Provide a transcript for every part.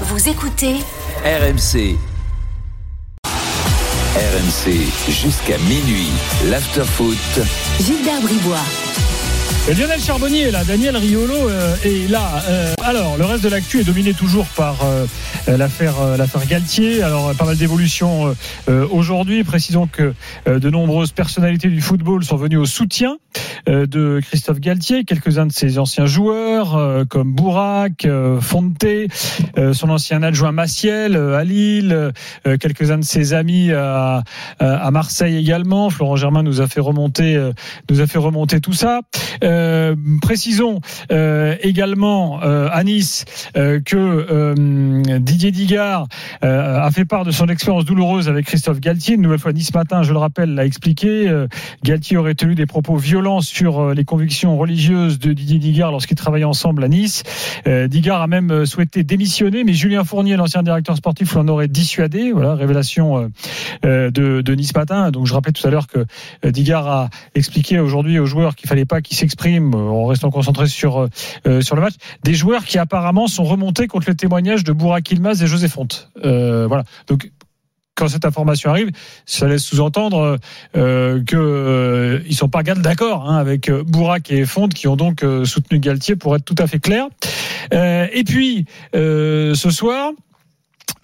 Vous écoutez RMC. RMC jusqu'à minuit. L'afterfoot. Gilbert Bribois. Et Lionel Charbonnier est là, Daniel Riolo euh, est là. Euh, alors, le reste de l'actu est dominé toujours par euh, l'affaire l'affaire Galtier. Alors, pas mal d'évolutions aujourd'hui. Précisons que de nombreuses personnalités du football sont venues au soutien de Christophe Galtier. Quelques-uns de ses anciens joueurs, comme Bourac, Fonte, son ancien adjoint Maciel à Lille, quelques-uns de ses amis à, à Marseille également. Florent Germain nous a fait remonter, nous a fait remonter tout ça. Euh, précisons euh, également euh, à Nice que Didier Digard a fait part de son expérience douloureuse avec Christophe Galtier. Une nouvelle fois, Nice matin, je le rappelle, l'a expliqué. Galtier aurait tenu des propos violents sur les convictions religieuses de Didier Digard lorsqu'ils travaillaient ensemble à Nice. Digard a même souhaité démissionner, mais Julien Fournier, l'ancien directeur sportif, l'en aurait dissuadé. Voilà, révélation de, Nice matin. Donc, je rappelais tout à l'heure que Digard a expliqué aujourd'hui aux joueurs qu'il fallait pas qu'ils s'expriment euh, en restant concentré sur, euh, euh, sur le match, des joueurs qui apparemment sont remontés contre le témoignage de Bourak Ilmaz et José Fonte. voilà. Donc, quand cette information arrive, ça laisse sous-entendre qu'ils ils sont pas d'accord hein, avec Bourak et Fonte qui ont donc soutenu Galtier pour être tout à fait clair. et puis ce soir,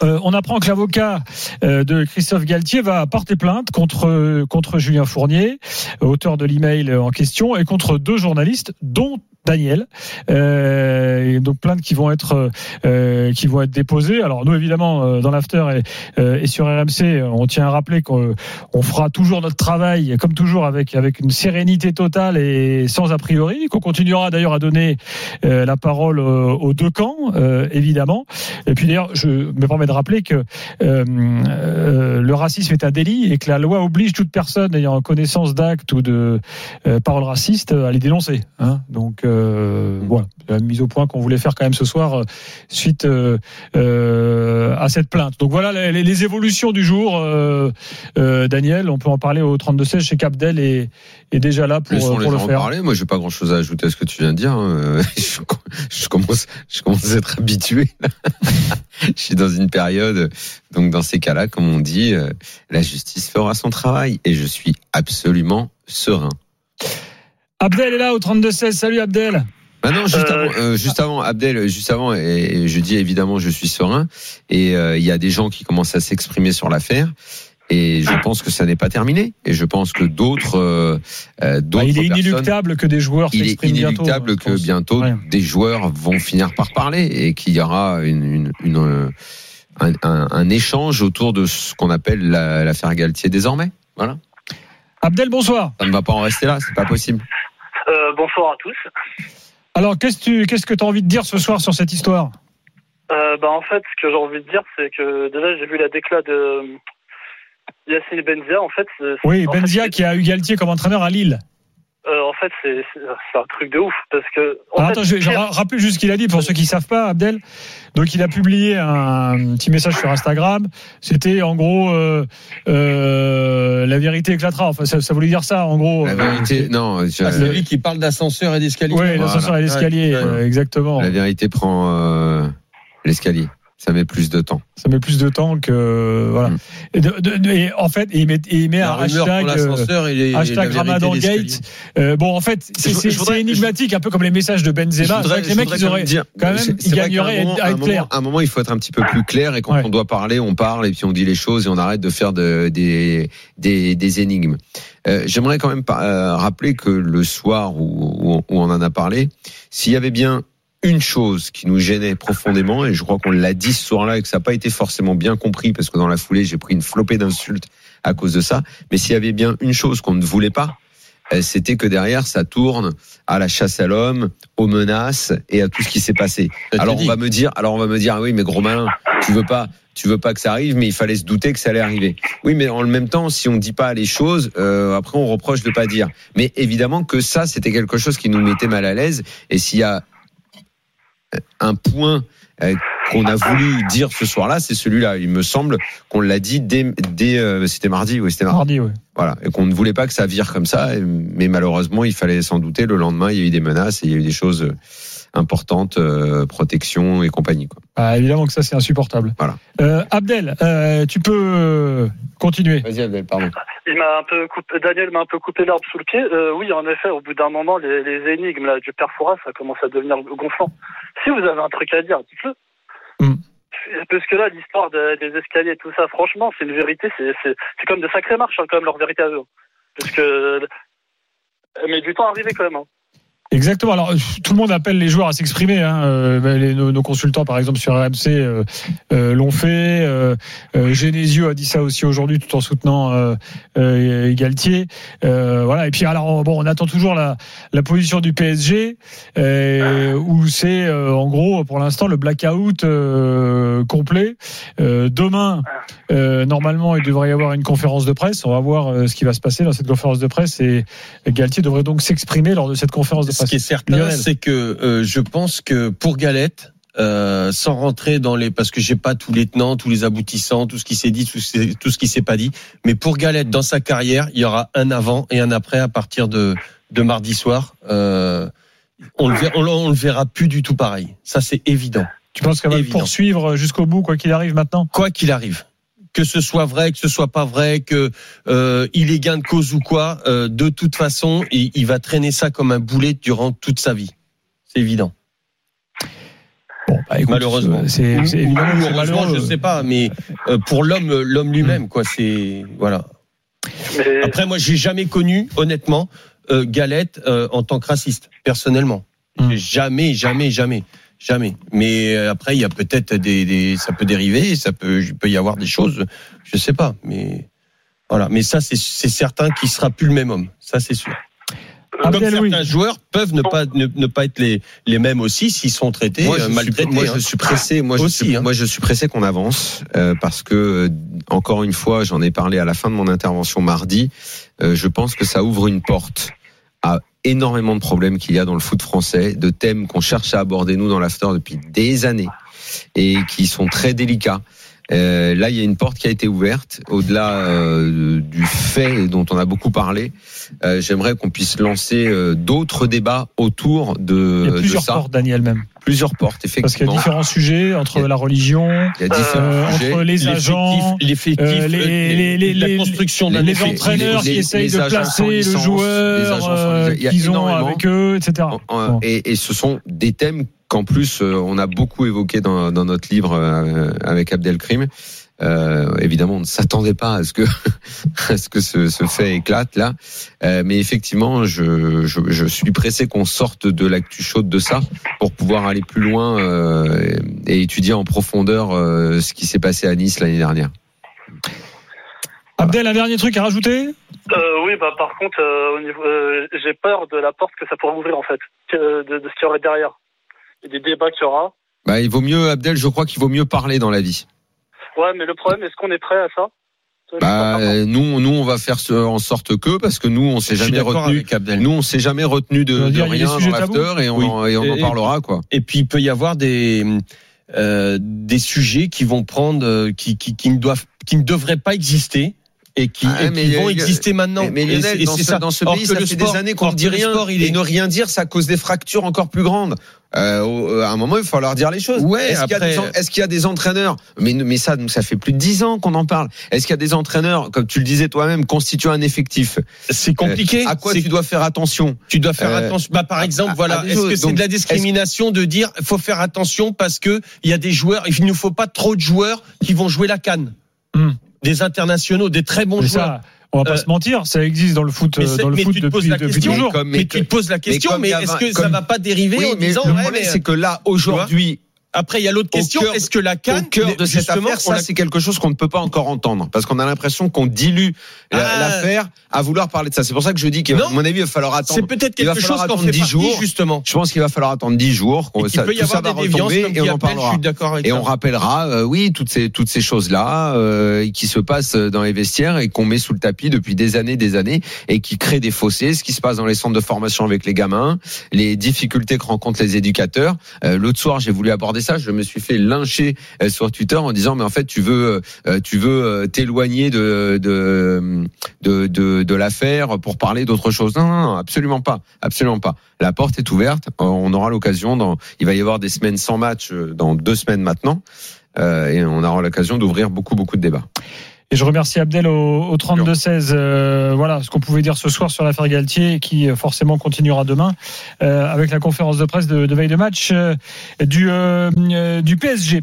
on apprend que l'avocat de Christophe Galtier va porter plainte contre contre Julien Fournier, auteur de l'email en question, et contre deux journalistes, dont Daniel. Euh, et donc plaintes qui vont être euh, qui vont être déposées. Alors nous évidemment euh, dans l'after et, euh, et, sur RMC, on tient à rappeler qu'on fera toujours notre travail comme toujours avec avec une sérénité totale et sans a priori. Qu'on continuera d'ailleurs à donner euh, la parole aux deux camps évidemment. Et puis d'ailleurs, je me permets de rappeler que le racisme est un délit et que la loi oblige toute personne ayant connaissance d'actes ou de paroles racistes à les dénoncer. Hein. Donc euh, voilà, la mise au point qu'on voulait faire quand même ce soir euh, suite euh, à cette plainte. Donc voilà les, évolutions du jour. Daniel, on peut en parler au 32-16 chez Capdel et est déjà là pour, pour le faire. Parler. Moi, j'ai pas grand chose à ajouter à ce que tu viens de dire. Hein. Je, commence, je commence à être habitué. je suis dans une période, donc dans ces cas-là, comme on dit, la justice fera son travail et je suis absolument serein. Abdel est là au 32-16. Salut Abdel. Bah non, juste, euh, avant, euh, juste avant, Abdel, juste avant, et je dis évidemment, je suis serein. Et euh, il y a des gens qui commencent à s'exprimer sur l'affaire. Et je pense que ça n'est pas terminé. Et je pense que d'autres, bah, d'autres. il est inéluctable que des joueurs Il est inéluctable que bientôt des joueurs vont finir par parler et qu'il y aura une, une, un, un, échange autour de ce qu'on appelle l'affaire Galtier désormais. Voilà. Abdel, bonsoir. Ça ne va pas en rester là, c'est pas possible. Euh, bonsoir à tous. Alors, qu'est-ce que tu as envie de dire ce soir sur cette histoire? Euh, bah, En fait, ce que j'ai envie de dire, c'est que déjà, j'ai vu la déclat de Yassine Benzia. En fait, oui, Benzia qui a eu Galtier comme entraîneur à Lille. Euh, en fait, c'est un truc de ouf parce que. attends, je, je rappelle juste ce qu'il a dit pour ceux qui savent pas, Abdel. Donc, il a publié un petit message sur Instagram. C'était en gros euh, euh, la vérité éclatera. Enfin, ça, ça, voulait dire ça, en gros. La vérité, non. Je... Ah, c'est lui qui parle d'ascenseur et d'escalier. Oui, l'ascenseur et l'escalier, exactement. La vérité prend l'escalier ça met plus de temps. Ça met plus de temps que voilà. Mm. Et, de, et en fait, il met, il met un hashtag, euh, hashtag Ramadan Gate. Euh, bon, en fait, c'est énigmatique, un peu comme les messages de Benzema. Voudrais, les mecs, ils auraient dire, quand même, ils gagneraient à, être clairs. À un moment, il faut être un petit peu plus clair et quand on doit parler, on parle et puis on dit les choses et on arrête de faire de, des, des, des énigmes. Euh, J'aimerais quand même euh, rappeler que le soir où, où on en a parlé, s'il y avait bien une chose qui nous gênait profondément, et je crois qu'on l'a dit ce soir-là et que ça n'a pas été forcément bien compris, parce que dans la foulée, j'ai pris une flopée d'insultes à cause de ça. Mais s'il y avait bien une chose qu'on ne voulait pas, euh, c'était que derrière, ça tourne à la chasse à l'homme, aux menaces et à tout ce qui s'est passé. Alors on va me dire, alors on va me dire, ah oui, mais gros malin, tu veux pas, tu veux pas que ça arrive, mais il fallait se douter que ça allait arriver. Oui, mais en même temps, si on dit pas les choses, euh, après on reproche de pas dire. Mais évidemment que ça, c'était quelque chose qui nous mettait mal à l'aise. Et s'il y a un point euh, qu'on a voulu dire ce soir-là, c'est celui-là. Il me semble qu'on l'a dit dès, dès euh, c'était mardi, oui, c'était mardi. oui. Voilà, et qu'on ne voulait pas que ça vire comme ça, mais malheureusement, il fallait s'en douter. Le lendemain, il y a eu des menaces et il y a eu des choses importantes, euh, protection et compagnie. Quoi. Ah, évidemment que ça c'est insupportable. Voilà. Euh, Abdel, euh, tu peux euh, continuer. Vas-y Abdel, pardon. Il m'a un peu coupé, Daniel m'a un peu coupé l'herbe sous le pied. Euh, oui, en effet, au bout d'un moment, les, les énigmes là, du père Fouras, ça commence à devenir gonflant. Si vous avez un truc à dire, dites-le. Hmm. Parce que là, l'histoire de- des escaliers et tout ça, franchement, c'est une vérité. C'est c'est- c'est comme de sacrées marches, hein, quand même, leur vérité à eux. Parce que. Mais du temps à arriver quand même. hein. Exactement. Alors, tout le monde appelle les joueurs à s'exprimer. Hein. Euh, nos, nos consultants, par exemple, sur RMC, euh, euh, l'ont fait. Euh, euh, Genesio a dit ça aussi aujourd'hui, tout en soutenant euh, Galtier. Voilà. Et puis, alors, bon, on attend toujours la, la position du PSG, où c'est, en gros, pour l'instant, le blackout complet. Demain, euh, normalement, il devrait y avoir une conférence de presse. On va voir euh, ce qui va se passer dans cette conférence de presse. Et Galtier devrait donc s'exprimer lors de cette conférence de presse. Ce qui est certain, c'est que euh, je pense que pour Galette, euh, sans rentrer dans les, parce que j'ai pas tous les tenants, tous les aboutissants, tout ce qui s'est dit, tout ce, qui- s'est pas dit, mais pour Galette, dans sa carrière, il y aura un avant et un après à partir de, de mardi soir. Euh, on le verra, on, le- on le verra plus du tout pareil. Ça, c'est évident. Tu penses qu'elle va Évident. poursuivre jusqu'au bout, quoi qu'il arrive maintenant? Quoi qu'il arrive. Que ce soit vrai, que ce soit pas vrai, que euh, il est gain de cause ou quoi, euh, de toute façon, il, il va traîner ça comme un boulet durant toute sa vie. C'est évident. Bon, bah, écoute, Malheureusement. C'est évidemment ou que c'est heureusement, malheureux. je sais pas, mais euh, pour l'homme, l'homme lui-même, quoi, c'est voilà. Après, moi, j'ai jamais connu, honnêtement, euh, Galette euh, en tant que raciste, personnellement. Hmm. Jamais, jamais, jamais, jamais. Mais euh, après, il y a peut-être des, des, ça peut dériver, ça peut, il peut y avoir des choses, je sais pas, mais voilà. Mais ça, c'est c'est certain qu'il sera plus le même homme, ça c'est sûr. Comme Abdel, certains joueurs peuvent ne pas ne, ne pas être les les mêmes aussi s'ils sont traités, Moi, euh, je suis, maltraités. moi, hein. je suis pressé. Moi, je Aussi, suis, hein. moi, je suis pressé qu'on avance euh, parce que euh, encore une fois, j'en ai parlé à la fin de mon intervention mardi. euh, je pense que ça ouvre une porte à énormément de problèmes qu'il y a dans le foot français, de thèmes qu'on cherche à aborder nous dans l'after depuis des années et qui sont très délicats. Euh, là, il y a une porte qui a été ouverte. Au-delà euh, du fait dont on a beaucoup parlé, euh, j'aimerais qu'on puisse lancer euh, d'autres débats autour de, Il y a de plusieurs ça. portes, Daniel, même. Plusieurs portes, Parce qu'il y a effectivement. différents sujets entre a- la religion, Il y a différents euh, sujets. entre les agents, l'effectif, euh, les- les- les- la les- construction d'un les entraîneurs les- qui essayent les de placer le licence, joueur qu'ils ont avec eux, etc. Bon. Et, et ce sont des thèmes qu'en plus euh, on a beaucoup évoqués dans, dans notre livre euh, avec Abdelkrim. Euh, évidemment, on ne s'attendait pas à ce que à ce que ce, ce fait éclate là, Euh, mais effectivement, je, je, je suis pressé qu'on sorte de l'actu chaude de ça pour pouvoir aller plus loin euh, et étudier en profondeur euh, ce qui s'est passé à Nice l'année dernière. Abdel, un dernier truc à rajouter? Euh, oui, bah par contre, euh, au niveau, euh, j'ai peur de la porte que ça pourrait ouvrir en fait, que- de, de ce qu'il y aurait derrière, et des débats qu'il y aura. Bah, il vaut mieux, Abdel, je crois qu'il vaut mieux parler dans la vie. Ouais, mais le problème, est-ce qu'on est prêt à ça? Bah, nous, nous, on va faire ce- en sorte que, parce que nous, on s'est jamais retenu. avec Abdel. Nous, on s'est jamais retenu de, de rien dans sujets l'after et on, Oui. en, et on en parlera, quoi. Et puis il peut y avoir des euh, des sujets qui vont prendre euh, qui, qui, qui ne doivent qui ne devraient pas exister et qui, Ah, et qui vont a- exister maintenant. Mais, Lionel, et dans ce, dans ce pays, ça le fait sport- des années qu'on ne dit rien. sport, il et ne rien dire, ça cause des fractures encore plus grandes. Euh, au- à un moment, il faut falloir dire les choses. Ouais, Est-ce qu'il y, a des en- est-ce qu'il y a des entraîneurs? Mais, mais ça, donc, ça fait plus de dix ans qu'on en parle. Est-ce qu'il y a des entraîneurs, comme tu le disais toi-même, constituant un effectif? C'est compliqué. À quoi C'est- tu dois faire attention? Tu dois faire Euh, attention. Bah, par exemple, à- voilà. à Est-ce que c'est Donc, de la discrimination de dire faut faire attention parce que il y a des joueurs, il ne faut pas trop de joueurs qui vont jouer la canne? Des internationaux, des très bons Mais joueurs. ça, on va pas Euh, se mentir, ça existe dans le foot, mais euh, dans le mais foot tu te poses depuis, la depuis question. toujours. Comme- mais, mais tu te poses la question, mais, est-ce que ça comme- va pas dériver Oui, en mais disant le ouais, problème, c'est que là, aujourd'hui, après il y a l'autre Au question, est-ce que la au canne cœur de cette affaire, ça c'est quelque chose qu'on ne peut pas encore entendre parce qu'on a l'impression qu'on dilue Ah. l'affaire à vouloir parler de ça. C'est pour ça que je dis qu'à mon avis, il va falloir c'est attendre. peut-être Il va quelque chose qu'on attendre fait 10 partie, jours. justement. Je pense qu'il va falloir attendre 10 jours, Et ça- peut y tout ça avoir va des retomber et on en je parlera. suis Et ça. on rappellera, euh, oui, toutes ces toutes ces choses là qui se passent dans les vestiaires et qu'on met sous le tapis depuis des années, des années, et qui créent des fossés. Ce qui se passe dans les centres de formation avec les gamins, les difficultés que rencontrent les éducateurs. Euh, L'autre soir, j'ai voulu aborder ça, je me suis fait lyncher euh, sur Twitter en disant mais en fait tu veux euh, tu veux euh, t'éloigner de de de de, l'affaire pour parler d'autre chose. Non, absolument pas, absolument pas. La porte est ouverte. On aura l'occasion. Dans, il va y avoir des semaines sans match dans deux semaines maintenant. Et on aura l'occasion d'ouvrir beaucoup beaucoup de débats. Et je remercie Abdel au, au 32-16. Euh, voilà ce qu'on pouvait dire ce soir sur l'affaire Galtier, qui euh, forcément continuera demain euh, avec la conférence de presse de, de veille de match euh, du, du PSG.